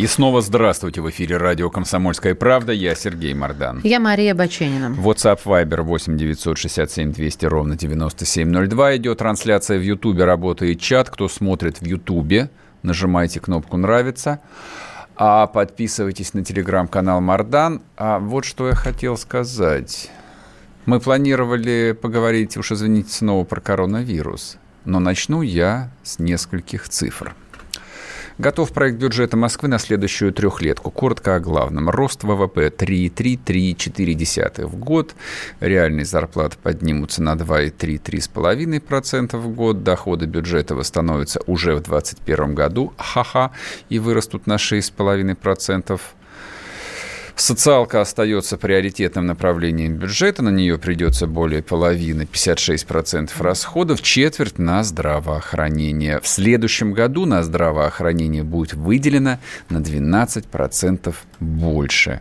И снова здравствуйте. В эфире радио «Комсомольская правда». Я Сергей Мордан. Я Мария Баченина. WhatsApp Viber 8 967 200 ровно 9702. Идет трансляция в Ютубе, работает чат. Кто смотрит в Ютубе, нажимайте кнопку «Нравится». А подписывайтесь на телеграм-канал Мардан. А вот что я хотел сказать. Мы планировали поговорить, уж извините, снова про коронавирус. Но начну я с нескольких цифр. Готов проект бюджета Москвы на следующую трехлетку. Коротко о главном. Рост ВВП 3,3-3,4 в год. Реальные зарплаты поднимутся на 2,3-3,5% в год. Доходы бюджета восстановятся уже в 2021 году. Ха-ха. И вырастут на 6,5%. Социалка остается приоритетным направлением бюджета. На нее придется более половины, 56% расходов, четверть на здравоохранение. В следующем году на здравоохранение будет выделено на 12% больше.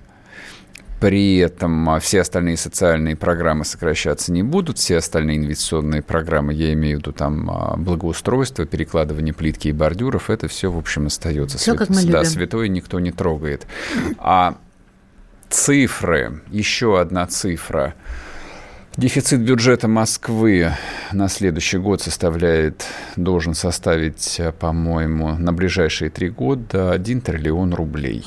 При этом а, все остальные социальные программы сокращаться не будут, все остальные инвестиционные программы, я имею в виду там а, благоустройство, перекладывание плитки и бордюров, это все, в общем, остается. Все, как мы да, любим. святое никто не трогает. А цифры, еще одна цифра. Дефицит бюджета Москвы на следующий год составляет, должен составить, по-моему, на ближайшие три года 1 триллион рублей.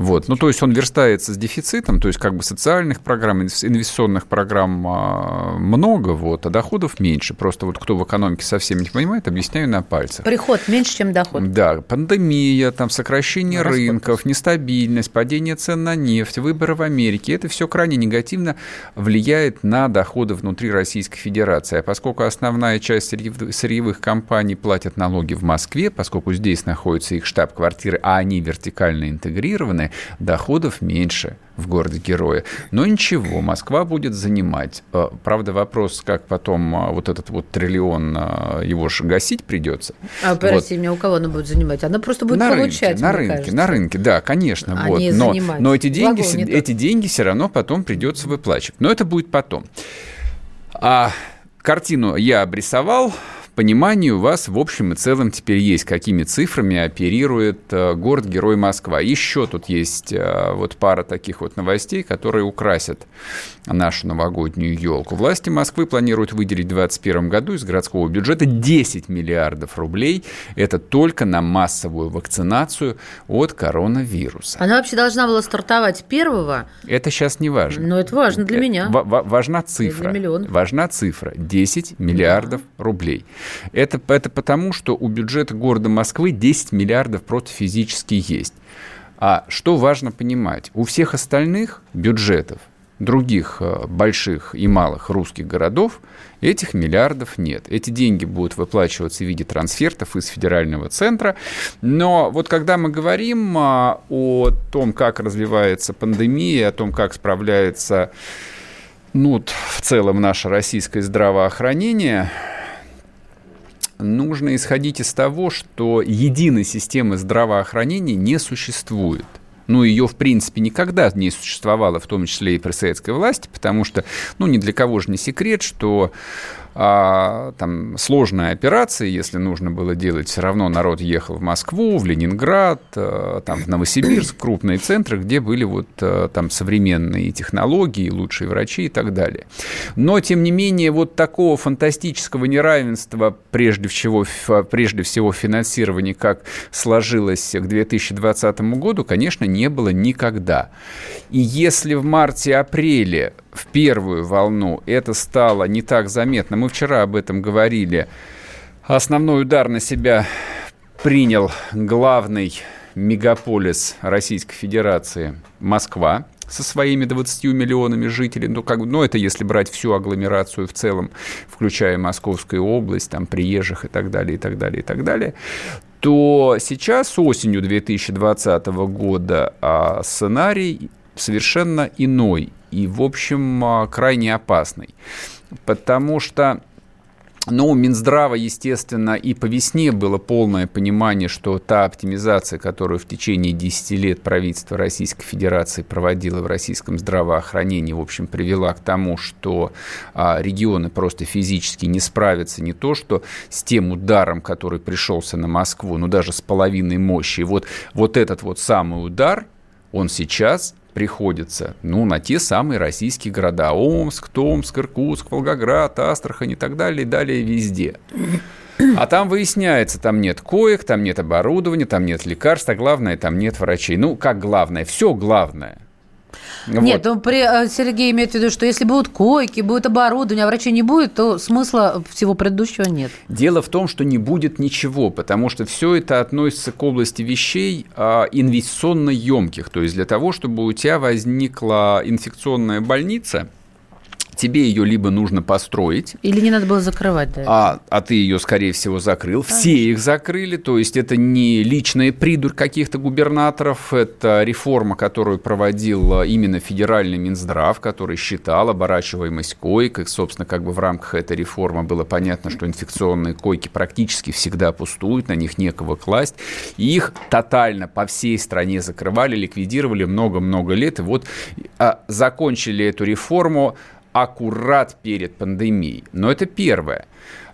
Вот. Ну, то есть он верстается с дефицитом, то есть как бы социальных программ, инвестиционных программ а, много, вот, а доходов меньше. Просто вот кто в экономике совсем не понимает, объясняю на пальцах. Приход меньше, чем доход. Да, пандемия, там, сокращение Расход. рынков, нестабильность, падение цен на нефть, выборы в Америке. Это все крайне негативно влияет на доходы внутри Российской Федерации. А поскольку основная часть сырьев- сырьевых компаний платят налоги в Москве, поскольку здесь находятся их штаб-квартиры, а они вертикально интегрированы, доходов меньше в городе-герое. Но ничего, Москва будет занимать. Э, Правда, вопрос, как потом а, вот этот вот триллион, а, его же гасить придется. А, прости меня, у кого она будет занимать? Она просто будет на получать, рынке, на рынке, кажется. на рынке, да, конечно. А вот. но, занимать. но эти деньги, тот. эти деньги все равно потом придется выплачивать. Но это будет потом. А картину я обрисовал. Понимание у вас в общем и целом теперь есть, какими цифрами оперирует э, город-герой Москва. Еще тут есть э, вот пара таких вот новостей, которые украсят нашу новогоднюю елку. Власти Москвы планируют выделить в 2021 году из городского бюджета 10 миллиардов рублей. Это только на массовую вакцинацию от коронавируса. Она вообще должна была стартовать первого, Это сейчас не важно. но это важно для Э, меня. ва- ва- важна цифра. для миллионов. Важна цифра. 10 миллиардов рублей. Это, это потому, что у бюджета города Москвы 10 миллиардов просто физически есть. А что важно понимать? У всех остальных бюджетов, других э, больших и малых русских городов, этих миллиардов нет. Эти деньги будут выплачиваться в виде трансфертов из федерального центра. Но вот когда мы говорим а, о том, как развивается пандемия, о том, как справляется ну, в целом наше российское здравоохранение, нужно исходить из того, что единой системы здравоохранения не существует. Ну, ее, в принципе, никогда не существовало, в том числе и при советской власти, потому что, ну, ни для кого же не секрет, что а, там сложная операция, если нужно было делать, все равно народ ехал в Москву, в Ленинград, а, там в Новосибирск, крупные центры, где были вот а, там современные технологии, лучшие врачи и так далее. Но, тем не менее, вот такого фантастического неравенства, прежде всего, прежде всего финансирования, как сложилось к 2020 году, конечно, не было никогда. И если в марте-апреле в первую волну. Это стало не так заметно, мы вчера об этом говорили, основной удар на себя принял главный мегаполис Российской Федерации Москва со своими 20 миллионами жителей, ну, как, ну, это если брать всю агломерацию в целом, включая Московскую область, там, приезжих и так далее, и так далее, и так далее, то сейчас, осенью 2020 года, а, сценарий совершенно иной и, в общем, а, крайне опасный. Потому что но у Минздрава, естественно, и по весне было полное понимание, что та оптимизация, которую в течение 10 лет правительство Российской Федерации проводило в российском здравоохранении, в общем, привела к тому, что а, регионы просто физически не справятся не то, что с тем ударом, который пришелся на Москву, но даже с половиной мощи. И вот, вот этот вот самый удар, он сейчас приходится, ну, на те самые российские города. Омск, Томск, Иркутск, Волгоград, Астрахань и так далее, и далее везде. А там выясняется, там нет коек, там нет оборудования, там нет лекарств, а главное, там нет врачей. Ну, как главное? Все главное – нет, вот. ну, при, э, Сергей имеет в виду, что если будут койки, будет оборудование, а врачей не будет, то смысла всего предыдущего нет. Дело в том, что не будет ничего, потому что все это относится к области вещей а, инвестиционно емких. То есть для того, чтобы у тебя возникла инфекционная больница – тебе ее либо нужно построить. Или не надо было закрывать, да? А, а ты ее, скорее всего, закрыл. Конечно. Все их закрыли. То есть это не личная придурь каких-то губернаторов, это реформа, которую проводил именно федеральный Минздрав, который считал оборачиваемость коек. И, собственно, как бы в рамках этой реформы было понятно, что инфекционные койки практически всегда пустуют, на них некого класть. И их тотально по всей стране закрывали, ликвидировали много-много лет. И вот а, закончили эту реформу аккурат перед пандемией. Но это первое.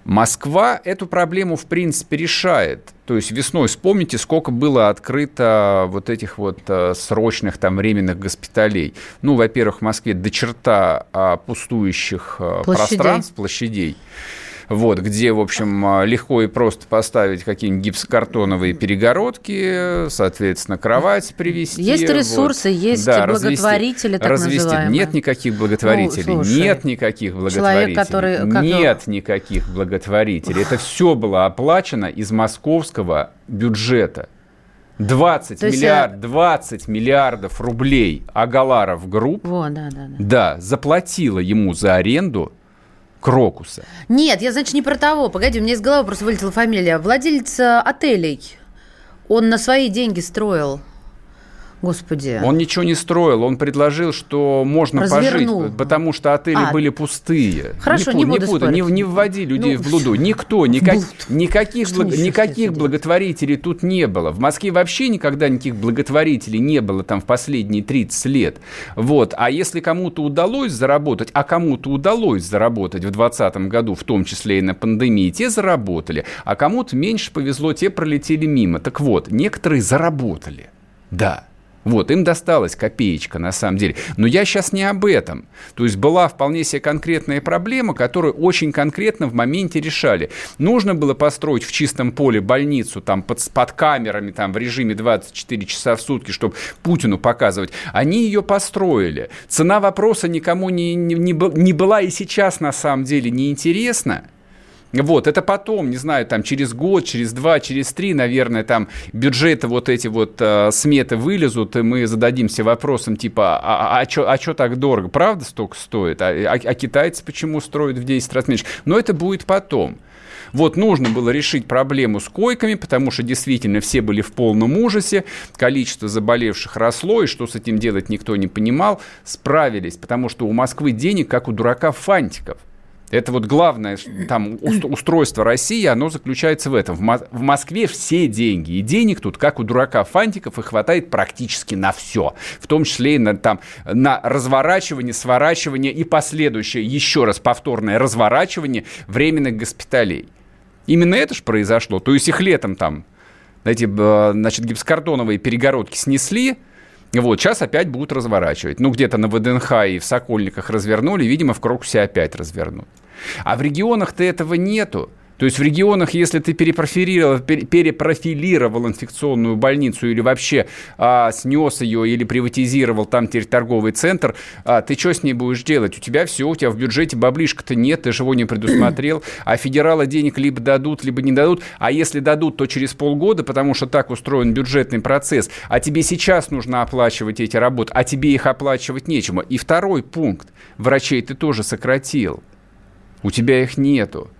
Москва эту проблему, в принципе, решает. То есть весной вспомните, сколько было открыто вот этих вот э, срочных там временных госпиталей. Ну, во-первых, в Москве до черта а, пустующих э, площадей. пространств, площадей вот, где, в общем, а, легко и просто поставить какие-нибудь гипсокартоновые перегородки, соответственно, кровать привести. Есть ресурсы, вот. есть да, благотворители, развести, так развести. называемые. Нет никаких благотворителей, ну, слушай, нет никаких благотворителей, человек, который, нет никаких благотворителей. Это все было оплачено из московского бюджета. 20 То миллиард, есть... 20 миллиардов рублей Агаларов Group Во, да, да, да. Да, заплатила ему за аренду Крокуса. Нет, я, значит, не про того. Погоди, у меня из головы просто вылетела фамилия. Владелец э, отелей. Он на свои деньги строил Господи. Он ничего не строил, он предложил, что можно Развернул. пожить, потому что отели а, были пустые. Хорошо, не, не буду не, буду, не, не вводи людей ну, в блуду. Никто, никак, никаких, благ, никаких благотворителей тут не было. В Москве вообще никогда никаких благотворителей не было там в последние 30 лет. Вот. А если кому-то удалось заработать, а кому-то удалось заработать в 2020 году, в том числе и на пандемии, те заработали, а кому-то меньше повезло, те пролетели мимо. Так вот, некоторые заработали. Да, вот, им досталась копеечка на самом деле. Но я сейчас не об этом. То есть была вполне себе конкретная проблема, которую очень конкретно в моменте решали. Нужно было построить в чистом поле больницу там под, под камерами там в режиме 24 часа в сутки, чтобы Путину показывать. Они ее построили. Цена вопроса никому не, не, не, не была и сейчас на самом деле не интересна. Вот, это потом, не знаю, там через год, через два, через три, наверное, там бюджеты вот эти вот э, сметы вылезут, и мы зададимся вопросом типа, а, а, а что а чё так дорого? Правда столько стоит? А, а, а китайцы почему строят в 10 раз меньше? Но это будет потом. Вот нужно было решить проблему с койками, потому что действительно все были в полном ужасе, количество заболевших росло, и что с этим делать никто не понимал. Справились, потому что у Москвы денег, как у дурака фантиков. Это вот главное там устройство России, оно заключается в этом. В Москве все деньги. И денег тут, как у дурака фантиков, и хватает практически на все. В том числе и на, там, на разворачивание, сворачивание и последующее, еще раз повторное разворачивание временных госпиталей. Именно это же произошло. То есть их летом там эти, значит, гипсокартоновые перегородки снесли, вот, сейчас опять будут разворачивать. Ну, где-то на ВДНХ и в Сокольниках развернули, видимо, в Крокусе опять развернут. А в регионах-то этого нету. То есть в регионах, если ты перепрофилировал, перепрофилировал инфекционную больницу или вообще а, снес ее или приватизировал там теперь торговый центр, а, ты что с ней будешь делать? У тебя все, у тебя в бюджете баблишка-то нет, ты же его не предусмотрел, а федералы денег либо дадут, либо не дадут, а если дадут, то через полгода, потому что так устроен бюджетный процесс, а тебе сейчас нужно оплачивать эти работы, а тебе их оплачивать нечему. И второй пункт. Врачей ты тоже сократил. У тебя их нету.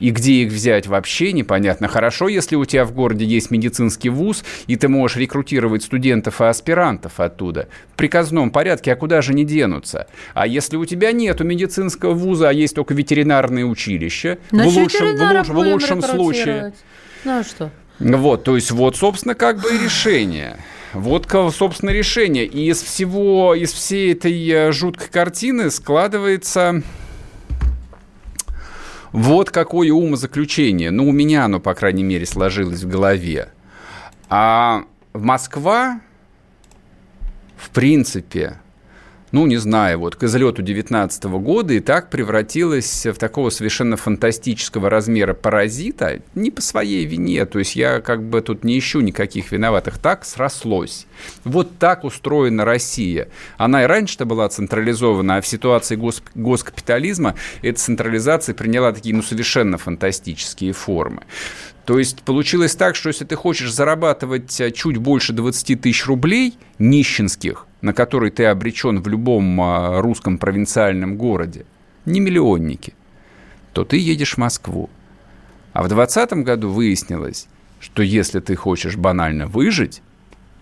И где их взять вообще непонятно. Хорошо, если у тебя в городе есть медицинский вуз, и ты можешь рекрутировать студентов и аспирантов оттуда. В приказном порядке, а куда же не денутся? А если у тебя нет медицинского вуза, а есть только ветеринарное училище, в лучшем, в лучшем, в лучшем случае. Ну а что? Вот, то есть вот, собственно, как бы и решение. Вот, собственно, решение. И из всего, из всей этой э, жуткой картины складывается вот какое умозаключение. Ну, у меня оно, по крайней мере, сложилось в голове. А Москва, в принципе, ну, не знаю, вот к излету 19 года и так превратилась в такого совершенно фантастического размера паразита, не по своей вине, то есть я как бы тут не ищу никаких виноватых, так срослось. Вот так устроена Россия. Она и раньше-то была централизована, а в ситуации гос госкапитализма эта централизация приняла такие, ну, совершенно фантастические формы. То есть получилось так, что если ты хочешь зарабатывать э, чуть больше 20 тысяч рублей нищенских, на который ты обречен в любом а, русском провинциальном городе, не миллионники, то ты едешь в Москву. А в 2020 году выяснилось, что если ты хочешь банально выжить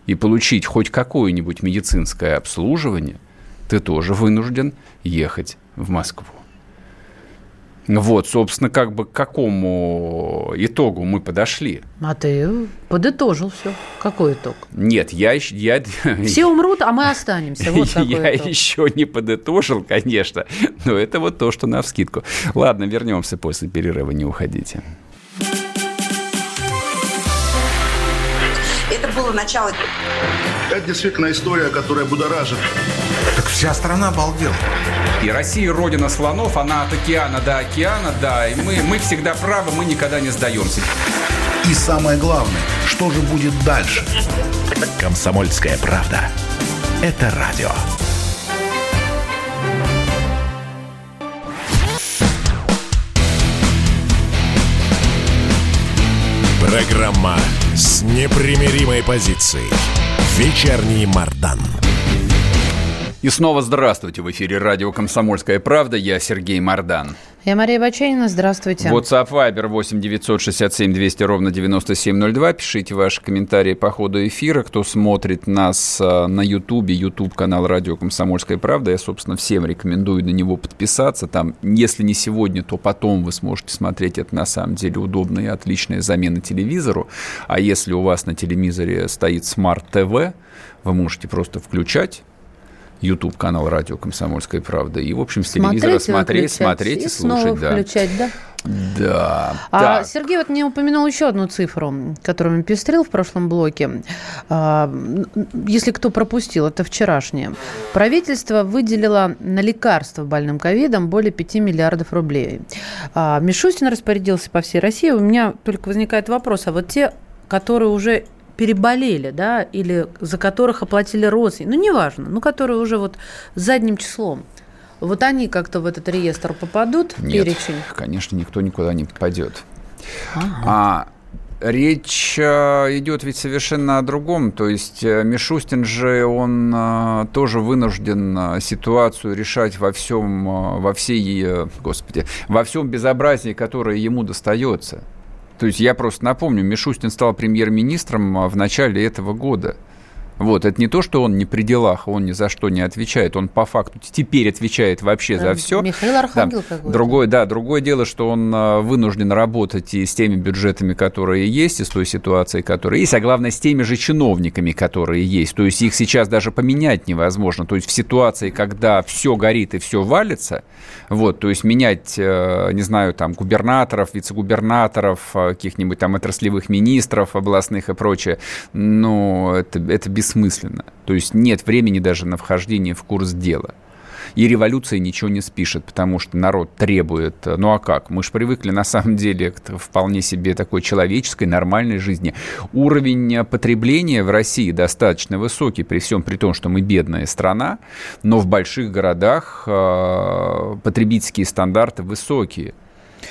и получить хоть какое-нибудь медицинское обслуживание, ты тоже вынужден ехать в Москву. Вот, собственно, как бы к какому итогу мы подошли. А ты подытожил все. Какой итог? Нет, я еще... Я... Все умрут, а мы останемся. Вот я итог. еще не подытожил, конечно, но это вот то, что на вскидку. Ладно, вернемся после перерыва, не уходите. Это было начало. Это действительно история, которая будоражит. Так вся страна обалдела. И Россия родина слонов, она от океана до океана, да, и мы, мы всегда правы, мы никогда не сдаемся. И самое главное, что же будет дальше? Комсомольская правда. Это радио. Программа с непримиримой позицией. Вечерний Мардан. И снова здравствуйте. В эфире радио «Комсомольская правда». Я Сергей Мордан. Я Мария Баченина. Здравствуйте. WhatsApp Viber 8 967 200 ровно 9702. Пишите ваши комментарии по ходу эфира. Кто смотрит нас а, на YouTube, YouTube канал радио «Комсомольская правда». Я, собственно, всем рекомендую на него подписаться. Там, если не сегодня, то потом вы сможете смотреть. Это на самом деле удобная и отличная замена телевизору. А если у вас на телевизоре стоит Smart TV, вы можете просто включать YouTube канал Радио Комсомольская правда. И, в общем, с телевизора смотреть, смотреть и, и слушать. Да. включать, да? Да. А так. Сергей вот не упомянул еще одну цифру, которую он пестрил в прошлом блоке. А, если кто пропустил, это вчерашнее. Правительство выделило на лекарства больным ковидом более 5 миллиардов рублей. А, Мишустин распорядился по всей России. У меня только возникает вопрос, а вот те, которые уже переболели, да, или за которых оплатили родственники, ну, неважно, ну, которые уже вот задним числом. Вот они как-то в этот реестр попадут, Нет, перечень? конечно, никто никуда не попадет. Ага. А речь э, идет ведь совершенно о другом. То есть э, Мишустин же, он э, тоже вынужден ситуацию решать во всем, во всей, господи, во всем безобразии, которое ему достается. То есть я просто напомню, Мишустин стал премьер-министром а, в начале этого года. Вот, это не то, что он не при делах, он ни за что не отвечает, он по факту теперь отвечает вообще за все. Михаил Архангел да. какой-то. Другое, да, другое дело, что он а, вынужден работать и с теми бюджетами, которые есть, и с той ситуацией, которая есть, а главное, с теми же чиновниками, которые есть. То есть их сейчас даже поменять невозможно. То есть в ситуации, когда все горит и все валится, вот, то есть менять, э, не знаю, там, губернаторов, вице-губернаторов, э, каких-нибудь там отраслевых министров областных и прочее, ну, это, это без бессмысленно. То есть нет времени даже на вхождение в курс дела. И революция ничего не спишет, потому что народ требует. Ну а как? Мы же привыкли на самом деле к вполне себе такой человеческой, нормальной жизни. Уровень потребления в России достаточно высокий, при всем при том, что мы бедная страна, но в больших городах э, потребительские стандарты высокие.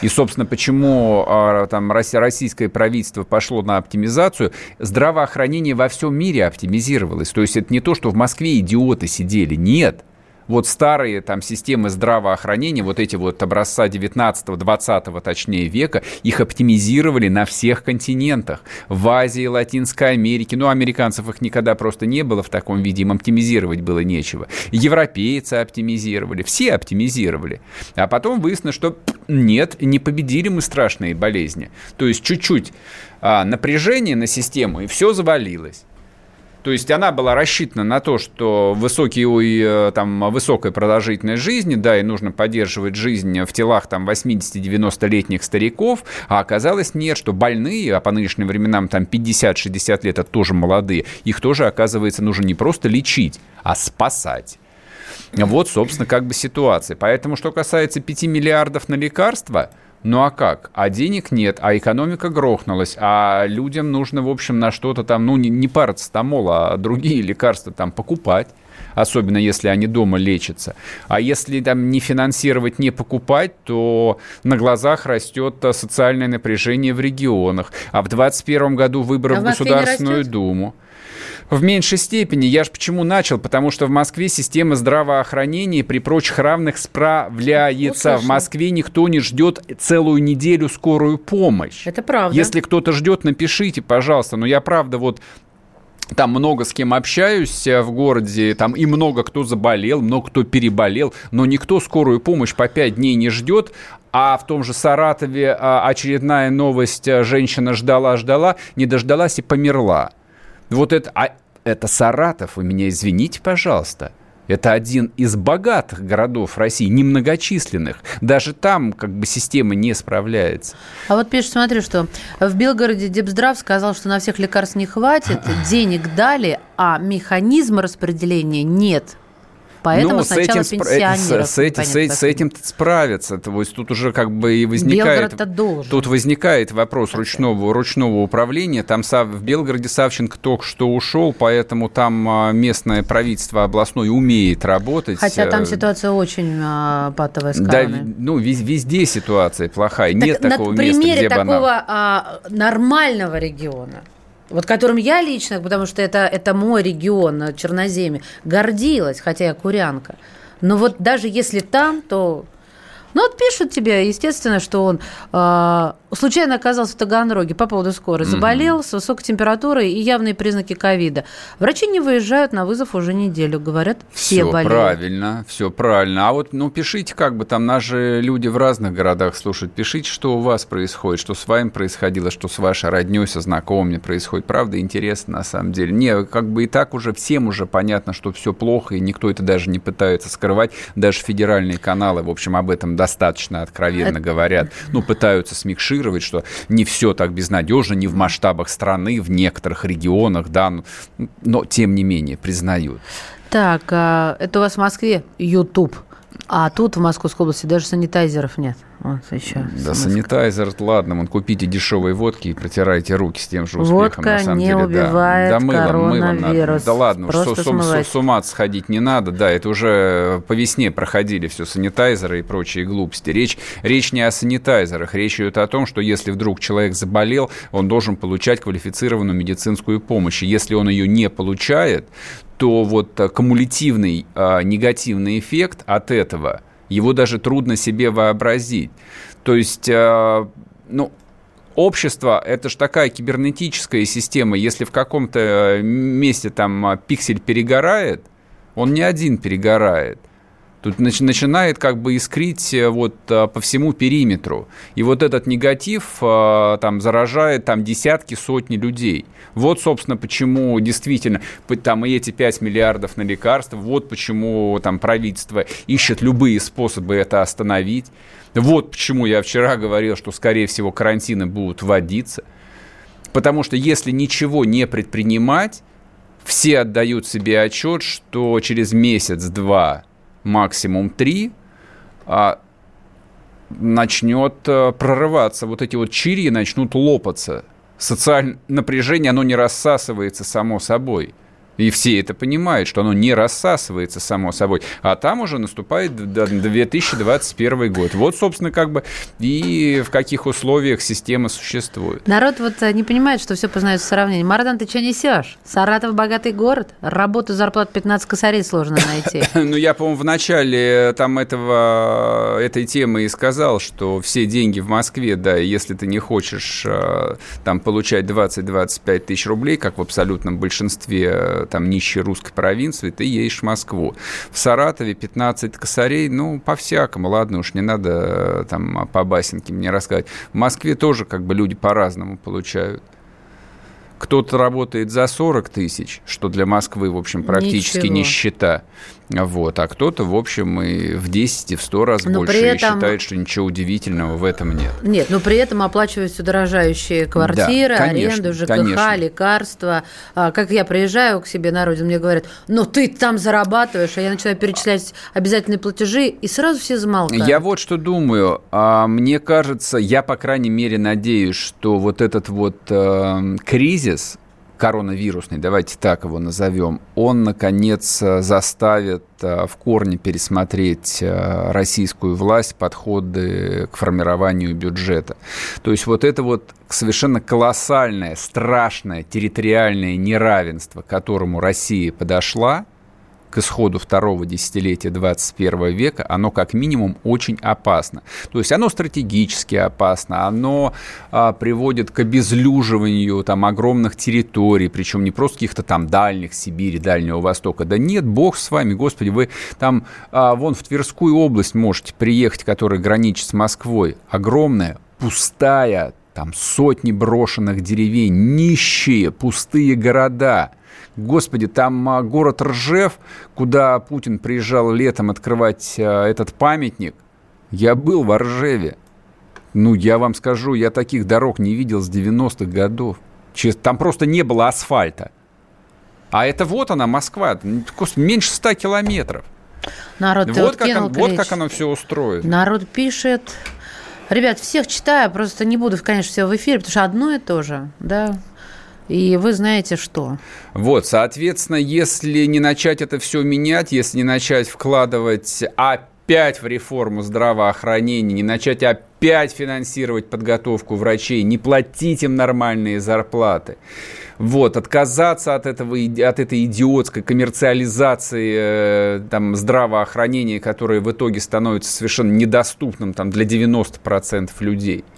И, собственно, почему а, там российское правительство пошло на оптимизацию, здравоохранение во всем мире оптимизировалось. То есть это не то, что в Москве идиоты сидели, нет. Вот старые там системы здравоохранения, вот эти вот образца 19-20 точнее века, их оптимизировали на всех континентах. В Азии, Латинской Америке. Ну, американцев их никогда просто не было в таком виде, им оптимизировать было нечего. Европейцы оптимизировали, все оптимизировали. А потом выяснилось, что нет, не победили мы страшные болезни. То есть чуть-чуть а, напряжение на систему, и все завалилось. То есть она была рассчитана на то, что высокий, э, там, высокая продолжительность жизни, да, и нужно поддерживать жизнь в телах там 80-90-летних стариков, а оказалось нет, что больные, а по нынешним временам там 50-60 лет, это тоже молодые, их тоже, оказывается, нужно не просто лечить, а спасать. Вот, собственно, как бы ситуация. Поэтому, что касается 5 миллиардов на лекарства – ну а как? А денег нет, а экономика грохнулась, а людям нужно, в общем, на что-то там, ну, не, не парацетамол, а другие лекарства там покупать особенно если они дома лечатся. А если там не финансировать, не покупать, то на глазах растет социальное напряжение в регионах. А в 2021 году выборы а в Государственную Думу. В меньшей степени. Я же почему начал? Потому что в Москве система здравоохранения при прочих равных справляется. Услышал. В Москве никто не ждет целую неделю скорую помощь. Это правда. Если кто-то ждет, напишите, пожалуйста. Но я правда вот там много с кем общаюсь э, в городе, там и много кто заболел, много кто переболел, но никто скорую помощь по пять дней не ждет, а в том же Саратове а, очередная новость, э, женщина ждала-ждала, не дождалась и померла. Вот это, а это Саратов, вы меня извините, пожалуйста. Это один из богатых городов России, немногочисленных. Даже там как бы система не справляется. А вот пишет, смотри, что в Белгороде Депздрав сказал, что на всех лекарств не хватит, денег дали, а механизма распределения нет. Поэтому ну, сначала с этим, пенсионеров. С, с, с, с этим справиться. То есть тут уже как бы и возникает... Тут возникает вопрос ручного, ручного управления. Там в Белгороде Савченко только что ушел, поэтому там а, местное правительство областное умеет работать. Хотя там э, ситуация очень а, патовая с Да, ну везде ситуация плохая. Так Нет такого места, где бы На примере такого а, нормального региона, вот которым я лично, потому что это, это мой регион, Черноземье, гордилась, хотя я курянка. Но вот даже если там, то ну, вот пишут тебе, естественно, что он э, случайно оказался в Таганроге по поводу скорой. Заболел с высокой температурой и явные признаки ковида. Врачи не выезжают на вызов уже неделю, говорят, все, все болеют. правильно, все правильно. А вот, ну, пишите, как бы там наши люди в разных городах слушают. Пишите, что у вас происходит, что с вами происходило, что с вашей родней, со знакомыми происходит. Правда, интересно на самом деле. Не, как бы и так уже всем уже понятно, что все плохо, и никто это даже не пытается скрывать. Даже федеральные каналы, в общем, об этом достаточно откровенно говорят, ну, пытаются смикшировать, что не все так безнадежно, не в масштабах страны, в некоторых регионах, да, но, но тем не менее признают. Так, а, это у вас в Москве YouTube, а тут в Московской области даже санитайзеров нет. Вот еще. Да, санитайзер, ладно, вон купите дешевые водки и протирайте руки с тем же успехом. Водка на самом не деле, убивает да. Да, мылом, коронавирус. Да ладно, Просто с, с, с ума сходить не надо, да, это уже по весне проходили все санитайзеры и прочие глупости. Речь, речь не о санитайзерах, речь идет о том, что если вдруг человек заболел, он должен получать квалифицированную медицинскую помощь. И если он ее не получает, то вот кумулятивный а, негативный эффект от этого – его даже трудно себе вообразить. То есть, э, ну, общество – это же такая кибернетическая система. Если в каком-то э, месте там э, пиксель перегорает, он не один перегорает. Тут начинает как бы искрить э, вот э, по всему периметру. И вот этот негатив э, там заражает там десятки, сотни людей. Вот, собственно, почему действительно там и эти 5 миллиардов на лекарства, вот почему там правительство ищет любые способы это остановить. Вот почему я вчера говорил, что, скорее всего, карантины будут вводиться. Потому что если ничего не предпринимать, все отдают себе отчет, что через месяц-два максимум 3, а начнет э, прорываться. Вот эти вот чири начнут лопаться. Социальное напряжение, оно не рассасывается само собой. И все это понимают, что оно не рассасывается само собой. А там уже наступает 2021 год. Вот, собственно, как бы и в каких условиях система существует. Народ вот э, не понимает, что все познается в сравнении. Мардан, ты что несешь? Саратов богатый город. Работу, зарплату 15 косарей сложно найти. Ну, я, по-моему, в начале там этого, этой темы и сказал, что все деньги в Москве, да, если ты не хочешь э, там получать 20-25 тысяч рублей, как в абсолютном большинстве э, там нищей русской провинции, ты едешь в Москву. В Саратове 15 косарей, ну, по-всякому, ладно уж, не надо э, там по басенке мне рассказывать. В Москве тоже как бы люди по-разному получают. Кто-то работает за 40 тысяч, что для Москвы, в общем, практически Ничего. нищета. Вот. А кто-то, в общем, и в 10, и в 100 раз но больше этом... и считает, что ничего удивительного в этом нет. Нет, но при этом оплачивают все дорожающие квартиры, да, конечно, аренду, ЖКХ, конечно. лекарства. А, как я приезжаю к себе на родину, мне говорят, ну ты там зарабатываешь, а я начинаю перечислять обязательные платежи, и сразу все замолкают. Я вот что думаю. А, мне кажется, я, по крайней мере, надеюсь, что вот этот вот э, кризис, коронавирусный, давайте так его назовем, он, наконец, э, заставит э, в корне пересмотреть э, российскую власть, подходы к формированию бюджета. То есть вот это вот совершенно колоссальное, страшное территориальное неравенство, к которому Россия подошла – к исходу второго десятилетия 21 века, оно как минимум очень опасно. То есть оно стратегически опасно, оно а, приводит к обезлюживанию там огромных территорий, причем не просто каких-то там дальних Сибири, Дальнего Востока. Да нет, бог с вами, господи, вы там а, вон в Тверскую область можете приехать, которая граничит с Москвой. Огромная, пустая, там сотни брошенных деревень, нищие, пустые города – Господи, там а, город Ржев, куда Путин приезжал летом открывать а, этот памятник. Я был в Ржеве. Ну, я вам скажу, я таких дорог не видел с 90-х годов. Там просто не было асфальта. А это вот она, Москва, меньше 100 километров. Народ, вот, как, он, вот как оно все устроено. Народ пишет. Ребят, всех читаю, просто не буду, конечно, все в эфире, потому что одно и то же, да. И вы знаете что. Вот, соответственно, если не начать это все менять, если не начать вкладывать опять в реформу здравоохранения, не начать опять финансировать подготовку врачей, не платить им нормальные зарплаты, вот, отказаться от, этого, от этой идиотской коммерциализации э, там, здравоохранения, которое в итоге становится совершенно недоступным там, для 90% людей –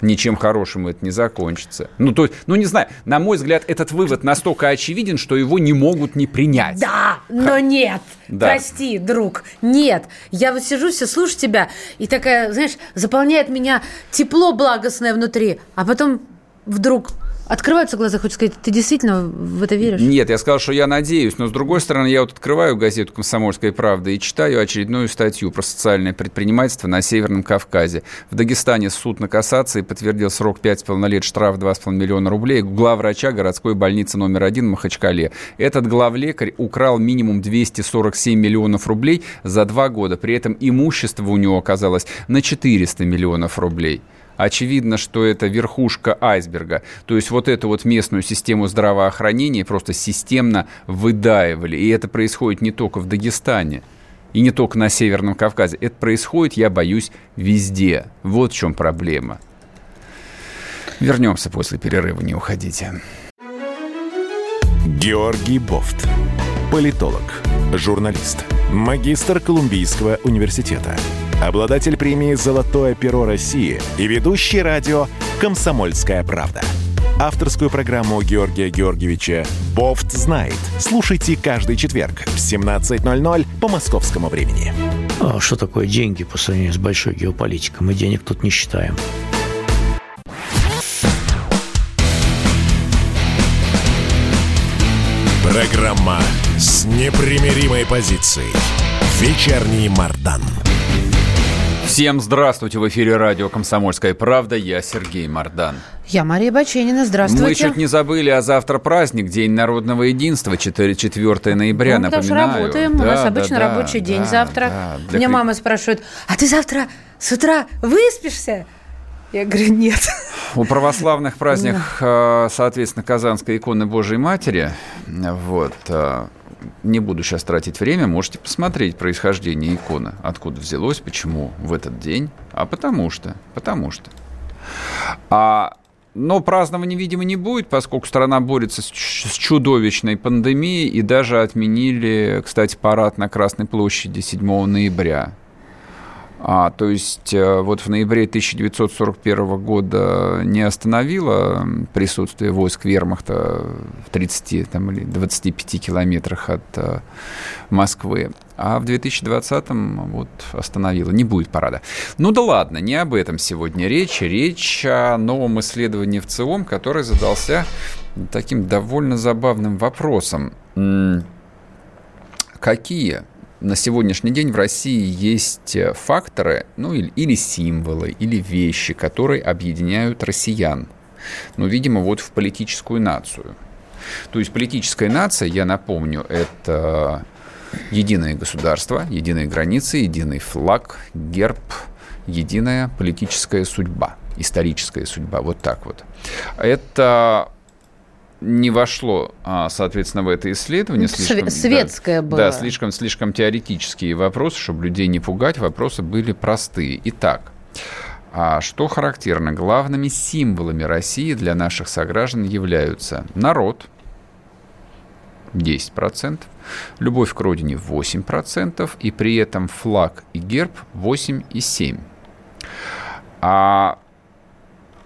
ничем хорошим это не закончится. Ну, то есть, ну, не знаю, на мой взгляд, этот вывод настолько очевиден, что его не могут не принять. Да, но нет. Да. Прости, друг, нет. Я вот сижу, все слушаю тебя, и такая, знаешь, заполняет меня тепло благостное внутри, а потом вдруг Открываются глаза, хочешь сказать, ты действительно в это веришь? Нет, я сказал, что я надеюсь, но с другой стороны, я вот открываю газету «Комсомольская правда» и читаю очередную статью про социальное предпринимательство на Северном Кавказе. В Дагестане суд на кассации подтвердил срок 5,5 лет, штраф 2,5 миллиона рублей главврача городской больницы номер один в Махачкале. Этот главлекарь украл минимум 247 миллионов рублей за два года. При этом имущество у него оказалось на 400 миллионов рублей очевидно, что это верхушка айсберга. То есть вот эту вот местную систему здравоохранения просто системно выдаивали. И это происходит не только в Дагестане. И не только на Северном Кавказе. Это происходит, я боюсь, везде. Вот в чем проблема. Вернемся после перерыва, не уходите. Георгий Бофт. Политолог, журналист, магистр Колумбийского университета – обладатель премии «Золотое перо России» и ведущий радио «Комсомольская правда». Авторскую программу Георгия Георгиевича «Бофт знает». Слушайте каждый четверг в 17.00 по московскому времени. А что такое деньги по сравнению с большой геополитикой? Мы денег тут не считаем. Программа с непримиримой позицией. Вечерний Мардан. Всем здравствуйте! В эфире радио «Комсомольская правда». Я Сергей Мордан. Я Мария Баченина. Здравствуйте. Мы чуть не забыли, а завтра праздник, День народного единства, 4, 4 ноября, ну, напоминаю. Мы работаем, да, у нас да, обычно да, рабочий день да, завтра. Да, Меня мама спрашивает, а ты завтра с утра выспишься? Я говорю, нет. У православных праздниках, э, соответственно, Казанской иконы Божией Матери, вот, э, не буду сейчас тратить время, можете посмотреть происхождение иконы, откуда взялось, почему в этот день, а потому что, потому что. А но празднования, видимо, не будет, поскольку страна борется с чудовищной пандемией и даже отменили, кстати, парад на Красной площади 7 ноября. А, то есть э, вот в ноябре 1941 года не остановило присутствие войск вермахта в 30 там, или 25 километрах от э, Москвы, а в 2020-м вот остановило. Не будет парада. Ну да ладно, не об этом сегодня речь. Речь о новом исследовании в ЦИОМ, который задался таким довольно забавным вопросом. Какие на сегодняшний день в России есть э, факторы, ну или, или символы, или вещи, которые объединяют россиян. Ну, видимо, вот в политическую нацию. То есть политическая нация, я напомню, это единое государство, единые границы, единый флаг, герб, единая политическая судьба, историческая судьба, вот так вот. Это не вошло, а, соответственно, в это исследование. Слишком, Светское да, было. Да, слишком, слишком теоретические вопросы, чтобы людей не пугать, вопросы были простые. Итак, а что характерно? Главными символами России для наших сограждан являются народ 10%, любовь к родине 8%, и при этом флаг и герб 8,7%. А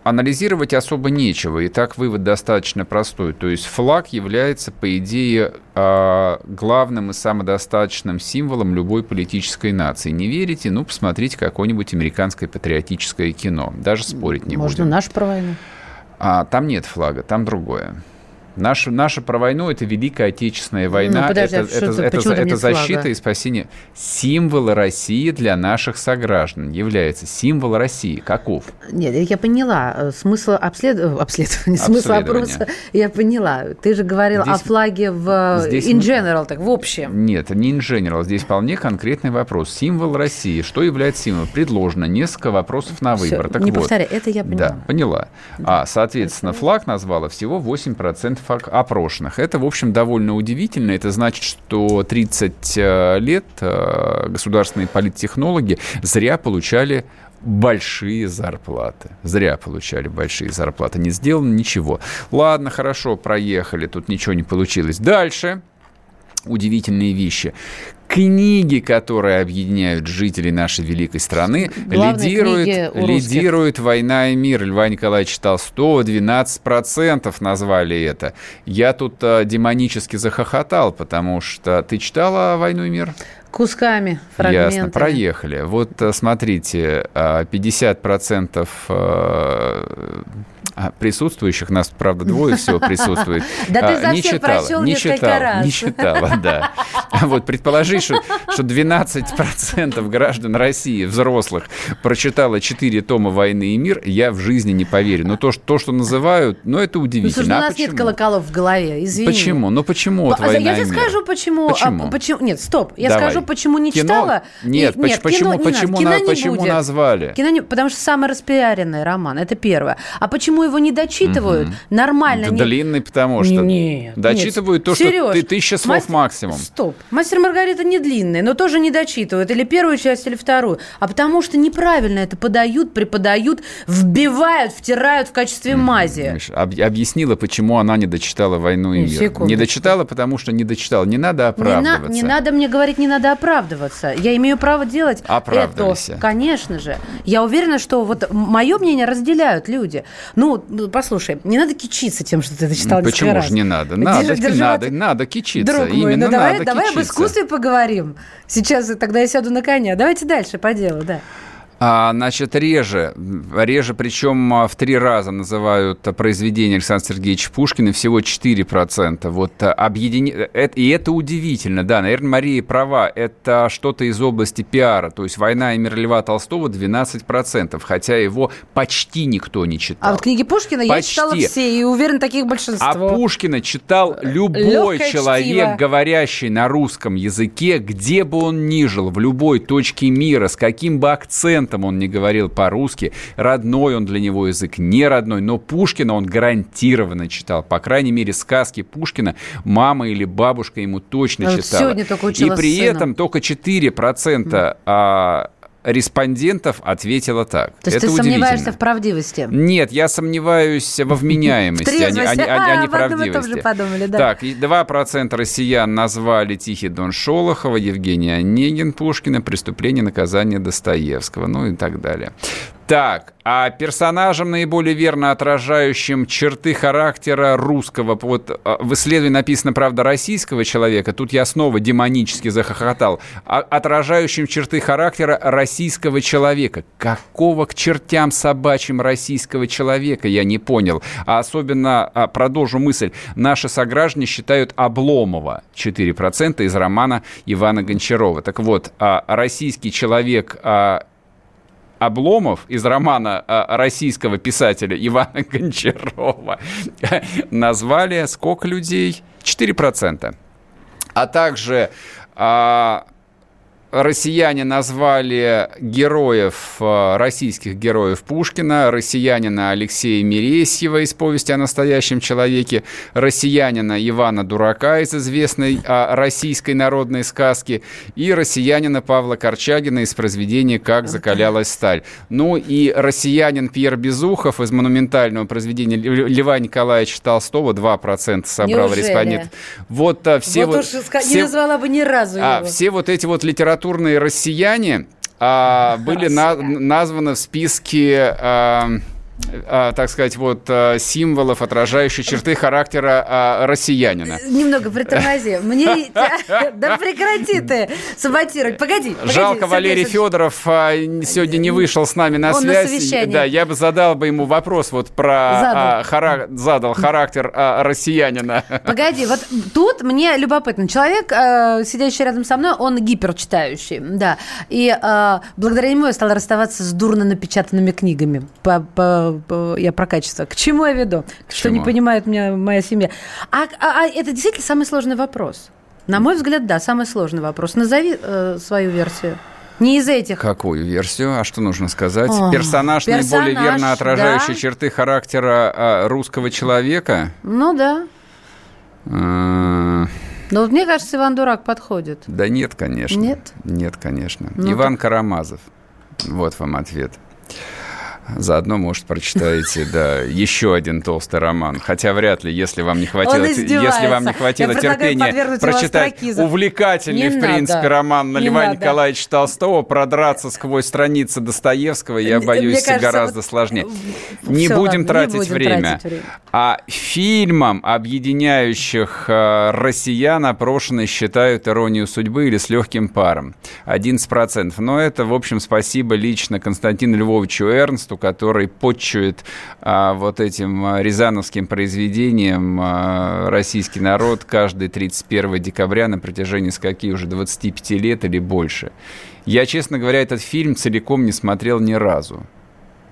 анализировать особо нечего, и так вывод достаточно простой. То есть флаг является, по идее, а, главным и самодостаточным символом любой политической нации. Не верите? Ну, посмотрите какое-нибудь американское патриотическое кино. Даже спорить не Можно будем. Можно наш про войну? А, там нет флага, там другое. Наша, наша про войну – это Великая Отечественная ну, война, ну, подожди, это, это, это, это, это защита и спасение. Символ России для наших сограждан является символ России. Каков? Нет, я поняла. Э, смысл обслед... Э, обследования, смысл опроса я поняла. Ты же говорил здесь, о флаге в здесь, in general, так в общем. Нет, не in general. Здесь вполне конкретный вопрос. Символ России. Что является символом? Предложено несколько вопросов на выбор. Все, так не вот. повторяй, это я поняла. Да, поняла. Да. А, соответственно, флаг назвала всего 8% опрошенных. Это, в общем, довольно удивительно. Это значит, что 30 э, лет э, государственные политтехнологи зря получали большие зарплаты. Зря получали большие зарплаты. Не сделано ничего. Ладно, хорошо, проехали, тут ничего не получилось. Дальше удивительные вещи книги, которые объединяют жителей нашей великой страны, лидирует, лидирует «Война и мир». Льва Николаевича Толстого 12% назвали это. Я тут а, демонически захохотал, потому что... Ты читала «Войну и мир»? Кусками, фрагментами. Ясно, проехали. Вот э, смотрите, 50% а присутствующих, нас, правда, двое всего присутствует. Да ты а, за не читала, не читала, не читала, да. Вот предположи, что, что 12% граждан России, взрослых, прочитало 4 тома «Войны и мир», я в жизни не поверю. Но то, что, то, что называют, ну, это удивительно. Ну, слушай, у а нас нет колоколов в голове, извини. Почему? Ну, почему вот «Война Я тебе скажу, почему. Почему? А, почему? Нет, стоп. Я Давай. скажу, почему не кино? читала. Нет, почему, кино, почему, не на, почему назвали? Кино не, потому что самый распиаренный роман, это первое. А почему его не дочитывают? Угу. Нормально. Да, не... Длинный, потому что. Нет. Дочитывают нет. то, Сереж, что ты тысяча слов мастер... максимум. Стоп. Мастер Маргарита не длинная, но тоже не дочитывают. Или первую часть, или вторую. А потому что неправильно это подают, преподают, вбивают, втирают в качестве мази. Об, объяснила, почему она не дочитала «Войну и мир». Не дочитала, потому что не дочитала. Не надо оправдываться. Не, на, не надо мне говорить, не надо оправдываться. Я имею право делать это. Конечно же. Я уверена, что вот мое мнение разделяют люди. Ну, послушай, не надо кичиться тем, что ты дочитал Почему же не надо? Надо, держи надо, надо кичиться. Друг мой, Именно ну давай, надо давай кичиться. об искусстве поговорим. Сейчас тогда я сяду на коня. Давайте дальше по делу, да. А, значит, реже, реже, причем а, в три раза называют произведение Александра Сергеевича Пушкина, всего 4%. Вот а, объедини... И это удивительно, да, наверное, Мария права, это что-то из области пиара, то есть «Война и мир Льва Толстого» 12%, хотя его почти никто не читал. А вот книги Пушкина почти. я читала все, и уверен, таких большинство. А Пушкина читал любой Легкое человек, чтиво. говорящий на русском языке, где бы он ни жил, в любой точке мира, с каким бы акцентом, акцентом он не говорил по-русски. Родной он для него язык, не родной. Но Пушкина он гарантированно читал. По крайней мере, сказки Пушкина мама или бабушка ему точно вот читала. сегодня только И при с сыном. этом только 4% а, респондентов ответило так. То есть Это ты сомневаешься в правдивости? Нет, я сомневаюсь во вменяемости, а не, а а а не правдивости. же подумали, да. Так, и 2% россиян назвали Тихий Дон Шолохова, Евгений Онегин, Пушкина, «Преступление наказание Достоевского», ну и так далее. Так, а персонажем, наиболее верно отражающим черты характера русского, вот а, в исследовании написано, правда, российского человека, тут я снова демонически захохотал, а, отражающим черты характера российского человека. Какого к чертям собачьим российского человека, я не понял. А особенно, а, продолжу мысль, наши сограждане считают Обломова 4% из романа Ивана Гончарова. Так вот, российский человек а, Обломов из романа а, российского писателя Ивана Гончарова назвали сколько людей? 4%. А также а, россияне назвали героев, а, российских героев Пушкина, россиянина Алексея Мересьева из повести о настоящем человеке, россиянина Ивана Дурака из известной а, российской народной сказки и россиянина Павла Корчагина из произведения «Как закалялась сталь». Ну и россиянин Пьер Безухов из монументального произведения Ль- Льва Николаевича Толстого 2% собрал Неужели? респондентов. Вот а, все вот, вот... уж все- не назвала бы ни разу а, его. все вот эти вот литературные россияне а, были на- названы в списке, а, так сказать, вот а, символов, отражающих черты характера а, россиянина. Немного притормози. Мне... Да прекрати ты саботировать. Погоди. Жалко, Валерий. Федоров сегодня не вышел с нами на связь. Да, я бы задал бы ему вопрос вот про Задал. хара- задал характер россиянина. Погоди, вот тут мне любопытно. Человек, э, сидящий рядом со мной, он гиперчитающий, да. И э, благодаря ему я стала расставаться с дурно напечатанными книгами. По- я про качество. К чему я веду? Что чему? не понимает меня моя семья. А, а- а это действительно самый сложный вопрос. На мой взгляд, да, самый сложный вопрос. Назови э, свою версию. Не из этих. Какую версию? А что нужно сказать? О, персонаж, наиболее персонаж, верно отражающий да. черты характера а, русского человека. Ну да. Э, Но вот мне кажется, Иван Дурак подходит. Да нет, конечно. Нет? Нет, конечно. Ну, Иван Карамазов. Вот вам ответ. Заодно, может, прочитаете, да, еще один толстый роман. Хотя вряд ли, если вам не хватило, если вам не хватило терпения прочитать увлекательный, Не в надо. принципе, роман на Не Льва надо. Николаевича Толстого, продраться сквозь страницы Достоевского, я боюсь, кажется, гораздо вот, сложнее. э, Не будем ладно, не тратить будем время. тратить время. А фильмом, объединяющих э, россиян, опрошенные считают «Иронию судьбы» или «С легким паром». 11%. Но это, в общем, спасибо лично Константину Львовичу Эрнсту, который подчует а, вот этим а, рязановским произведением а, российский народ каждый 31 декабря на протяжении скольки уже 25 лет или больше. Я, честно говоря, этот фильм целиком не смотрел ни разу.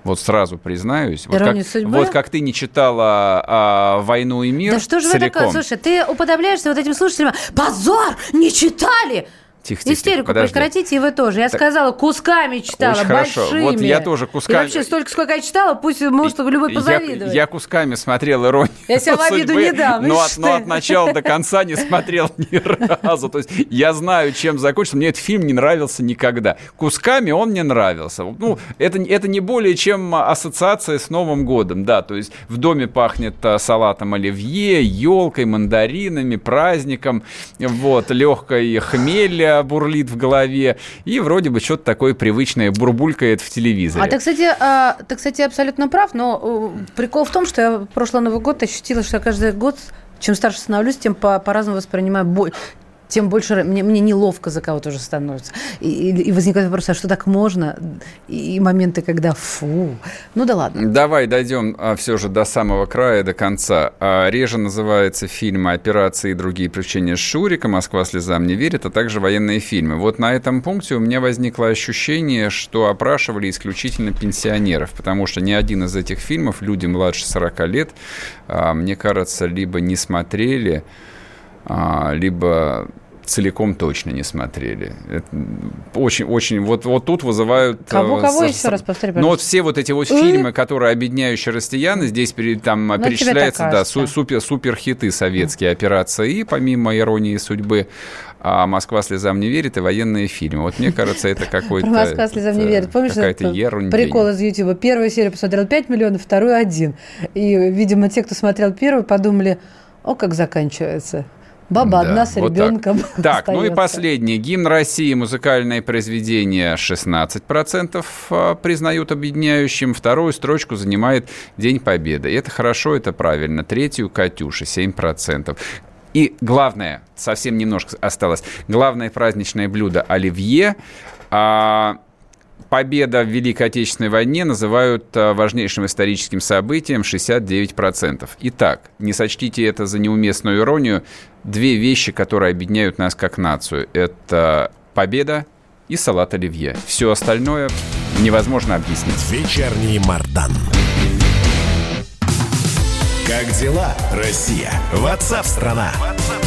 Вот сразу признаюсь. Вот «Иронию как, судьбы»? вот как ты не читала а, «Войну и мир» Да что же вы целиком. такое? Слушай, ты уподобляешься вот этим слушателям. Позор! Не читали! Тихо, тихо, Истерику подожди. прекратите, и вы тоже. Я сказала, кусками читала, Очень хорошо. большими. Вот я тоже кусками. И вообще, столько, сколько я читала, пусть может любой Я, позавидовать. я кусками смотрел «Иронию Я себя в обиду судьбы», не дам, но, от, но от начала до конца не смотрел ни разу. То есть я знаю, чем закончится. Мне этот фильм не нравился никогда. Кусками он мне нравился. Ну, это, это не более чем ассоциация с Новым годом. Да, то есть в доме пахнет а, салатом оливье, елкой, мандаринами, праздником. Вот, легкой хмель бурлит в голове. И вроде бы что-то такое привычное бурбулькает в телевизоре. А ты, кстати, а, ты, кстати, абсолютно прав, но э, прикол в том, что я прошлый Новый год ощутила, что я каждый год, чем старше становлюсь, тем по- по-разному воспринимаю боль. Тем больше мне, мне неловко за кого-то уже становится. И, и- и возникает вопрос, а что так можно? И, и моменты, когда фу. Ну да ладно. Давай дойдем все же до самого края, до конца. А, Реже называется фильмы «Операции и другие приключения Шурика», «Москва слезам не верит», а также военные фильмы. Вот на этом пункте у меня возникло ощущение, что опрашивали исключительно пенсионеров, потому что ни один из этих фильмов люди младше 40 лет, а, мне кажется, либо не смотрели, а, либо целиком точно не смотрели. очень, очень, вот, вот тут вызывают... Кого, э, кого еще раз повтори, Ну вот все вот эти вот фильмы, которые объединяющие россиян, здесь там Но ну, перечисляются, да, супер, супер хиты советские, операция и помимо иронии судьбы, а Москва слезам не верит и военные фильмы. Вот мне кажется, это какой-то... Москва слезам не верит. Помнишь, какая-то ерунда. Прикол из Ютуба. Первую серию посмотрел 5 миллионов, вторую один. И, видимо, те, кто смотрел первую, подумали, о, как заканчивается. Баба да, одна с вот ребенком. Так, так ну и последний. Гимн России, музыкальное произведение 16% а, признают объединяющим. Вторую строчку занимает День Победы. И это хорошо, это правильно. Третью Катюша 7%. И главное, совсем немножко осталось, главное праздничное блюдо оливье. А, победа в Великой Отечественной войне называют а, важнейшим историческим событием 69%. Итак, не сочтите это за неуместную иронию. Две вещи, которые объединяют нас как нацию. Это победа и салат оливье. Все остальное невозможно объяснить. Вечерний Мардан. Как дела, Россия? Ватсап-страна!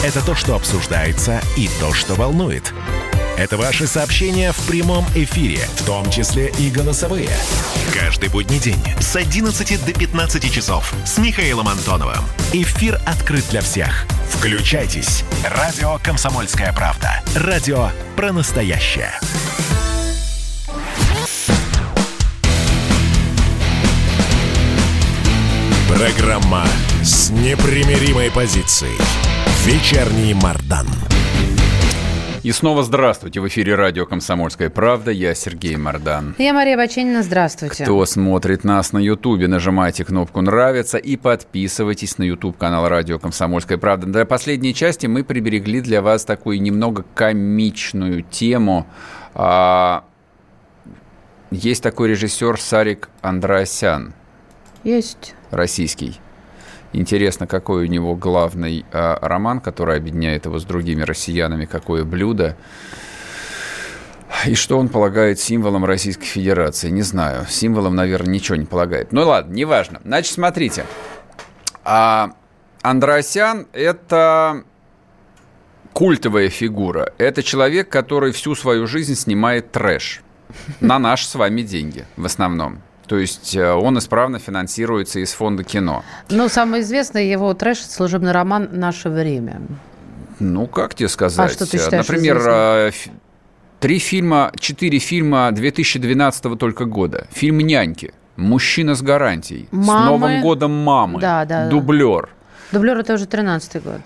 Это то, что обсуждается и то, что волнует. Это ваши сообщения в прямом эфире, в том числе и голосовые. Каждый будний день с 11 до 15 часов с Михаилом Антоновым. Эфир открыт для всех. Включайтесь. Радио «Комсомольская правда». Радио про настоящее. Программа с непримиримой позицией. Вечерний Мардан. И снова здравствуйте. В эфире радио «Комсомольская правда». Я Сергей Мордан. Я Мария Баченина. Здравствуйте. Кто смотрит нас на Ютубе, нажимайте кнопку «Нравится» и подписывайтесь на Ютуб-канал радио «Комсомольская правда». Для последней части мы приберегли для вас такую немного комичную тему. А, есть такой режиссер Сарик Андреасян. Есть российский. Интересно, какой у него главный э, роман, который объединяет его с другими россиянами, какое блюдо. И что он полагает символом Российской Федерации? Не знаю. Символом, наверное, ничего не полагает. Ну ладно, неважно. Значит, смотрите. А Андросян – это культовая фигура. Это человек, который всю свою жизнь снимает трэш. На наши с вами деньги в основном. То есть э, он исправно финансируется из фонда кино. Ну, самый известный его трэш – служебный роман «Наше время». Ну, как тебе сказать? А что ты считаешь Например, известным? три фильма, четыре фильма 2012 только года. Фильм «Няньки», «Мужчина с гарантией», Мамы. «С Новым годом мамы», да, да, «Дублер». «Дублер» – это уже 13 год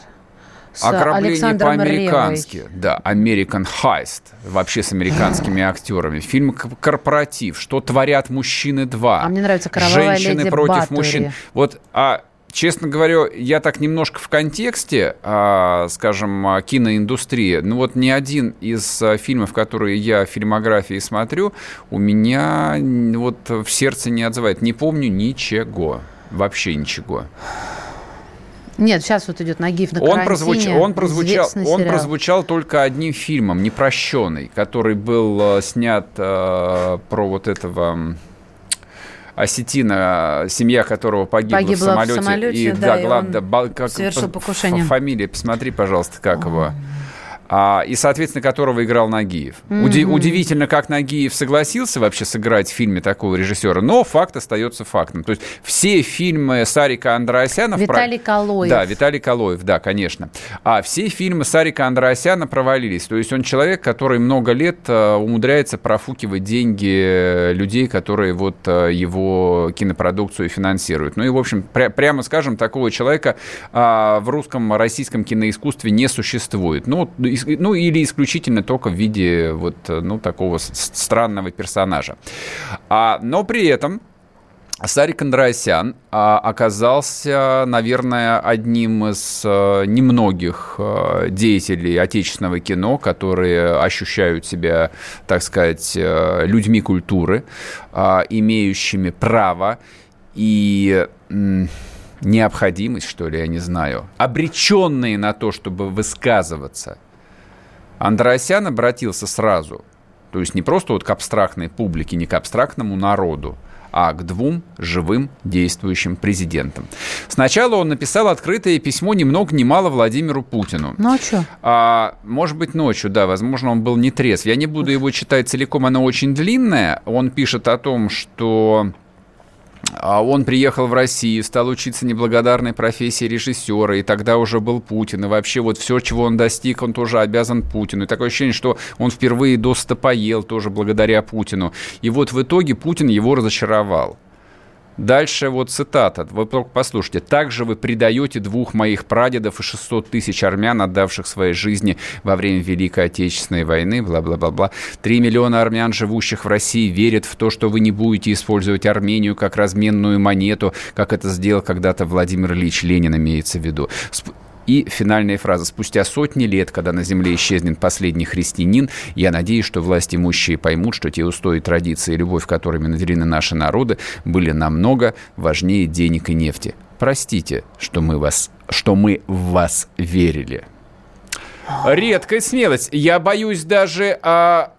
с Ограбление по-американски. Да, American Heist. Вообще с американскими актерами. Фильм «Корпоратив». Что творят мужчины два. А мне нравится «Кровавая Женщины леди против Батори. мужчин. Вот, а Честно говоря, я так немножко в контексте, а, скажем, а, киноиндустрии. Ну вот ни один из а, фильмов, которые я в фильмографии смотрю, у меня вот в сердце не отзывает. Не помню ничего. Вообще ничего. Нет, сейчас вот идет Нагиев на он прозвуч... он прозвучал, он прозвучал только одним фильмом, «Непрощенный», который был э, снят э, про вот этого осетина, семья которого погибла, погибла в самолете. В самолете и, да, да, главное, да, как, совершил покушение. Фамилия, посмотри, пожалуйста, как Ой. его а, и, соответственно, которого играл Нагиев. Mm-hmm. Уди- удивительно, как Нагиев согласился вообще сыграть в фильме такого режиссера, но факт остается фактом. То есть все фильмы Сарика Андреасяна... Виталий про... Калоев. Да, Виталий Калоев, да, конечно. А все фильмы Сарика Андреасяна провалились. То есть он человек, который много лет uh, умудряется профукивать деньги людей, которые вот uh, его кинопродукцию финансируют. Ну и, в общем, пря- прямо скажем, такого человека uh, в русском, российском киноискусстве не существует. Ну, ну или исключительно только в виде вот, ну, такого странного персонажа. А, но при этом Сарик Андреасян а, оказался, наверное, одним из а, немногих а, деятелей отечественного кино, которые ощущают себя, так сказать, людьми культуры, имеющими право и необходимость, что ли, я не знаю, обреченные на то, чтобы высказываться Андреасян обратился сразу, то есть не просто вот к абстрактной публике, не к абстрактному народу, а к двум живым действующим президентам. Сначала он написал открытое письмо ни много ни мало Владимиру Путину. Ночью? А, может быть, ночью, да, возможно, он был не трезв. Я не буду его читать целиком, оно очень длинное. Он пишет о том, что а он приехал в Россию, стал учиться неблагодарной профессии режиссера, и тогда уже был Путин. И вообще вот все, чего он достиг, он тоже обязан Путину. И такое ощущение, что он впервые досыта поел тоже благодаря Путину. И вот в итоге Путин его разочаровал. Дальше вот цитата. Вы послушайте. «Также вы предаете двух моих прадедов и 600 тысяч армян, отдавших своей жизни во время Великой Отечественной войны, бла-бла-бла-бла. Три миллиона армян, живущих в России, верят в то, что вы не будете использовать Армению как разменную монету, как это сделал когда-то Владимир Ильич Ленин, имеется в виду. И финальная фраза. Спустя сотни лет, когда на земле исчезнет последний христианин, я надеюсь, что власти имущие поймут, что те устои, традиции и любовь, которыми наделены наши народы, были намного важнее денег и нефти. Простите, что мы, вас, что мы в вас верили. Редкая смелость. Я боюсь даже... А...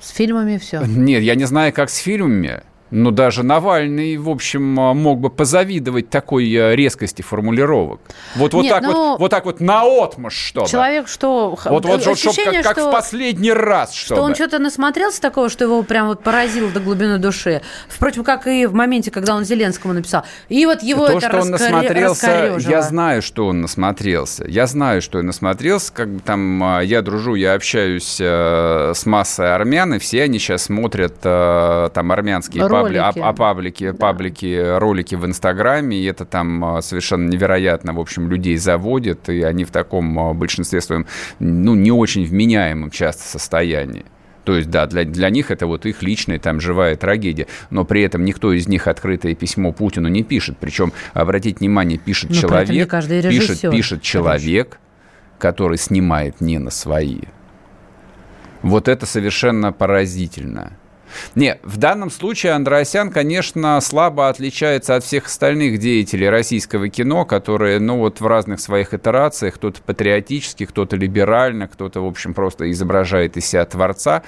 С фильмами все. Нет, я не знаю, как с фильмами. Но даже Навальный, в общем, а, мог бы позавидовать такой э, резкости формулировок. Вот, вот, Нет, так, ну, вот, вот так вот наотмашь, чтобы. Человек, что... Вот, вот, ощущение, чтобы, как, как в последний раз, чтобы. Что он что-то насмотрелся такого, что его прям вот поразило до глубины души. Впрочем, как и в моменте, когда он Зеленскому написал. И вот его То, это что он насмотрелся, я знаю, что он насмотрелся. Я знаю, что он насмотрелся. Как бы там а, я дружу, я общаюсь э, с массой армян, и все они сейчас смотрят э, там армянские ролики. Пабли, о, о паблике, да. паблики, ролики в Инстаграме, и это там а, совершенно невероятно, в общем, людей заводит, и они в таком а, большинстве своем, ну, не очень вменяемом часто состоянии. То есть, да, для, для них это вот их личная там живая трагедия. Но при этом никто из них открытое письмо Путину не пишет. Причем, обратите внимание, пишет Но человек, пишет, пишет человек, который снимает не на свои. Вот это совершенно поразительно. Не, в данном случае Андреасян, конечно, слабо отличается от всех остальных деятелей российского кино, которые, ну, вот в разных своих итерациях, кто-то патриотически, кто-то либерально, кто-то, в общем, просто изображает из себя творца.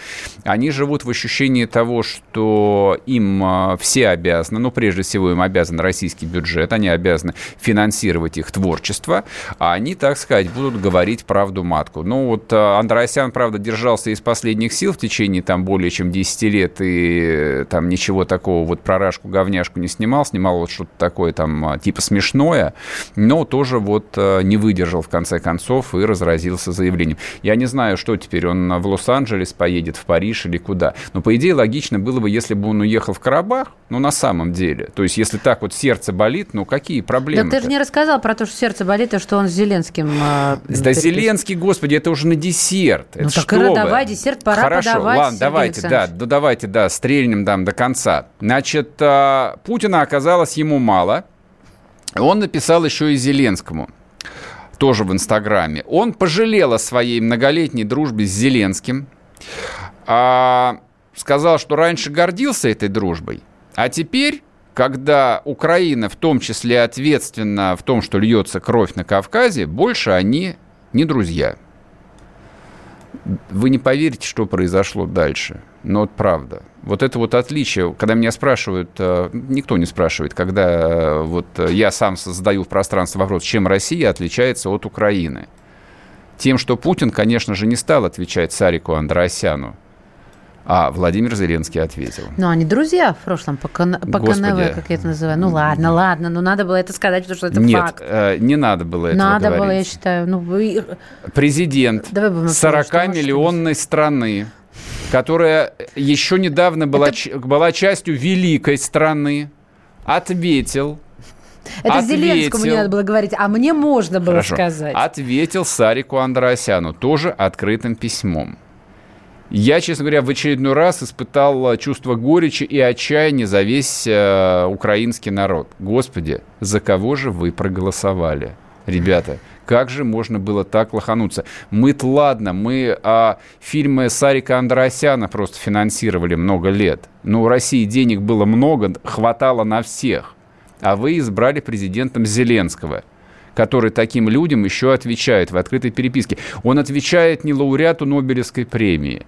Они живут в ощущении того, что им а, все обязаны, ну, прежде всего, им обязан российский бюджет, они обязаны финансировать их творчество, а они, так сказать, будут говорить правду матку. Ну, вот а, Андреасян, правда, держался из последних сил в течение там более чем 10 лет лет и там ничего такого, вот про Рашку, говняшку не снимал, снимал вот что-то такое там а, типа смешное, но тоже вот а, не выдержал в конце концов и разразился заявлением. Я не знаю, что теперь, он в Лос-Анджелес поедет, в Париж или куда. Но, по идее, логично было бы, если бы он уехал в Карабах, ну, на самом деле. То есть, если так вот сердце болит, ну, какие проблемы? Да ты же не рассказал про то, что сердце болит, и что он с Зеленским... Э, да Зеленский, господи, это уже на десерт. Ну, это так и давай, десерт пора Хорошо, подавать. ладно, давайте, да, да, давайте давайте, да, стрельнем дам до конца. Значит, а, Путина оказалось ему мало. Он написал еще и Зеленскому тоже в Инстаграме. Он пожалел о своей многолетней дружбе с Зеленским. А, сказал, что раньше гордился этой дружбой, а теперь, когда Украина в том числе ответственна в том, что льется кровь на Кавказе, больше они не друзья. Вы не поверите, что произошло дальше. Но вот правда. Вот это вот отличие, когда меня спрашивают, э, никто не спрашивает, когда э, вот я сам задаю в пространстве вопрос, чем Россия отличается от Украины. Тем, что Путин, конечно же, не стал отвечать Сарику Андреасяну, а Владимир Зеленский ответил. Ну, они друзья в прошлом по, кон... по КНВ, как я это называю. Ну, ладно, ладно, но надо было это сказать, потому что это Нет, факт. Э, не надо было этого Надо говорить. было, я считаю. Ну, вы... Президент 40-миллионной страны, которая еще недавно была, это... была частью великой страны, ответил это ответил, Зеленскому не надо было говорить, а мне можно было Хорошо, сказать. Ответил Сарику Андреасяну тоже открытым письмом. Я, честно говоря, в очередной раз испытал э, чувство горечи и отчаяния за весь э, украинский народ. Господи, за кого же вы проголосовали? Ребята, как же можно было так лохануться? Мы-то ладно, мы а, фильмы Сарика Андреасяна просто финансировали много лет. Но у России денег было много, хватало на всех. А вы избрали президентом Зеленского – который таким людям еще отвечает в открытой переписке. Он отвечает не лауреату Нобелевской премии.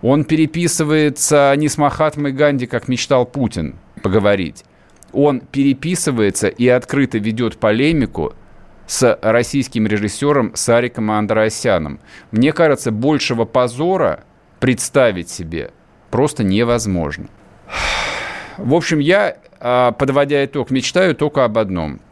Он переписывается не с Махатмой Ганди, как мечтал Путин поговорить. Он переписывается и открыто ведет полемику с российским режиссером Сариком Андреасяном. Мне кажется, большего позора представить себе просто невозможно. В общем, я, а, подводя итог, мечтаю только об одном –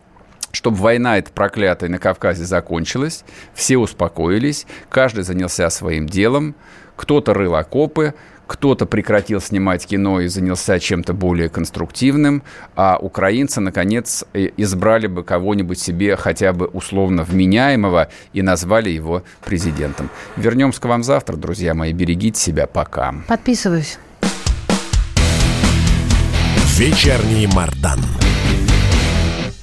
чтобы война эта проклятая на Кавказе закончилась, все успокоились, каждый занялся своим делом, кто-то рыл окопы, кто-то прекратил снимать кино и занялся чем-то более конструктивным, а украинцы, наконец, избрали бы кого-нибудь себе хотя бы условно вменяемого и назвали его президентом. Вернемся к вам завтра, друзья мои. Берегите себя. Пока. Подписываюсь. Вечерний Мардан.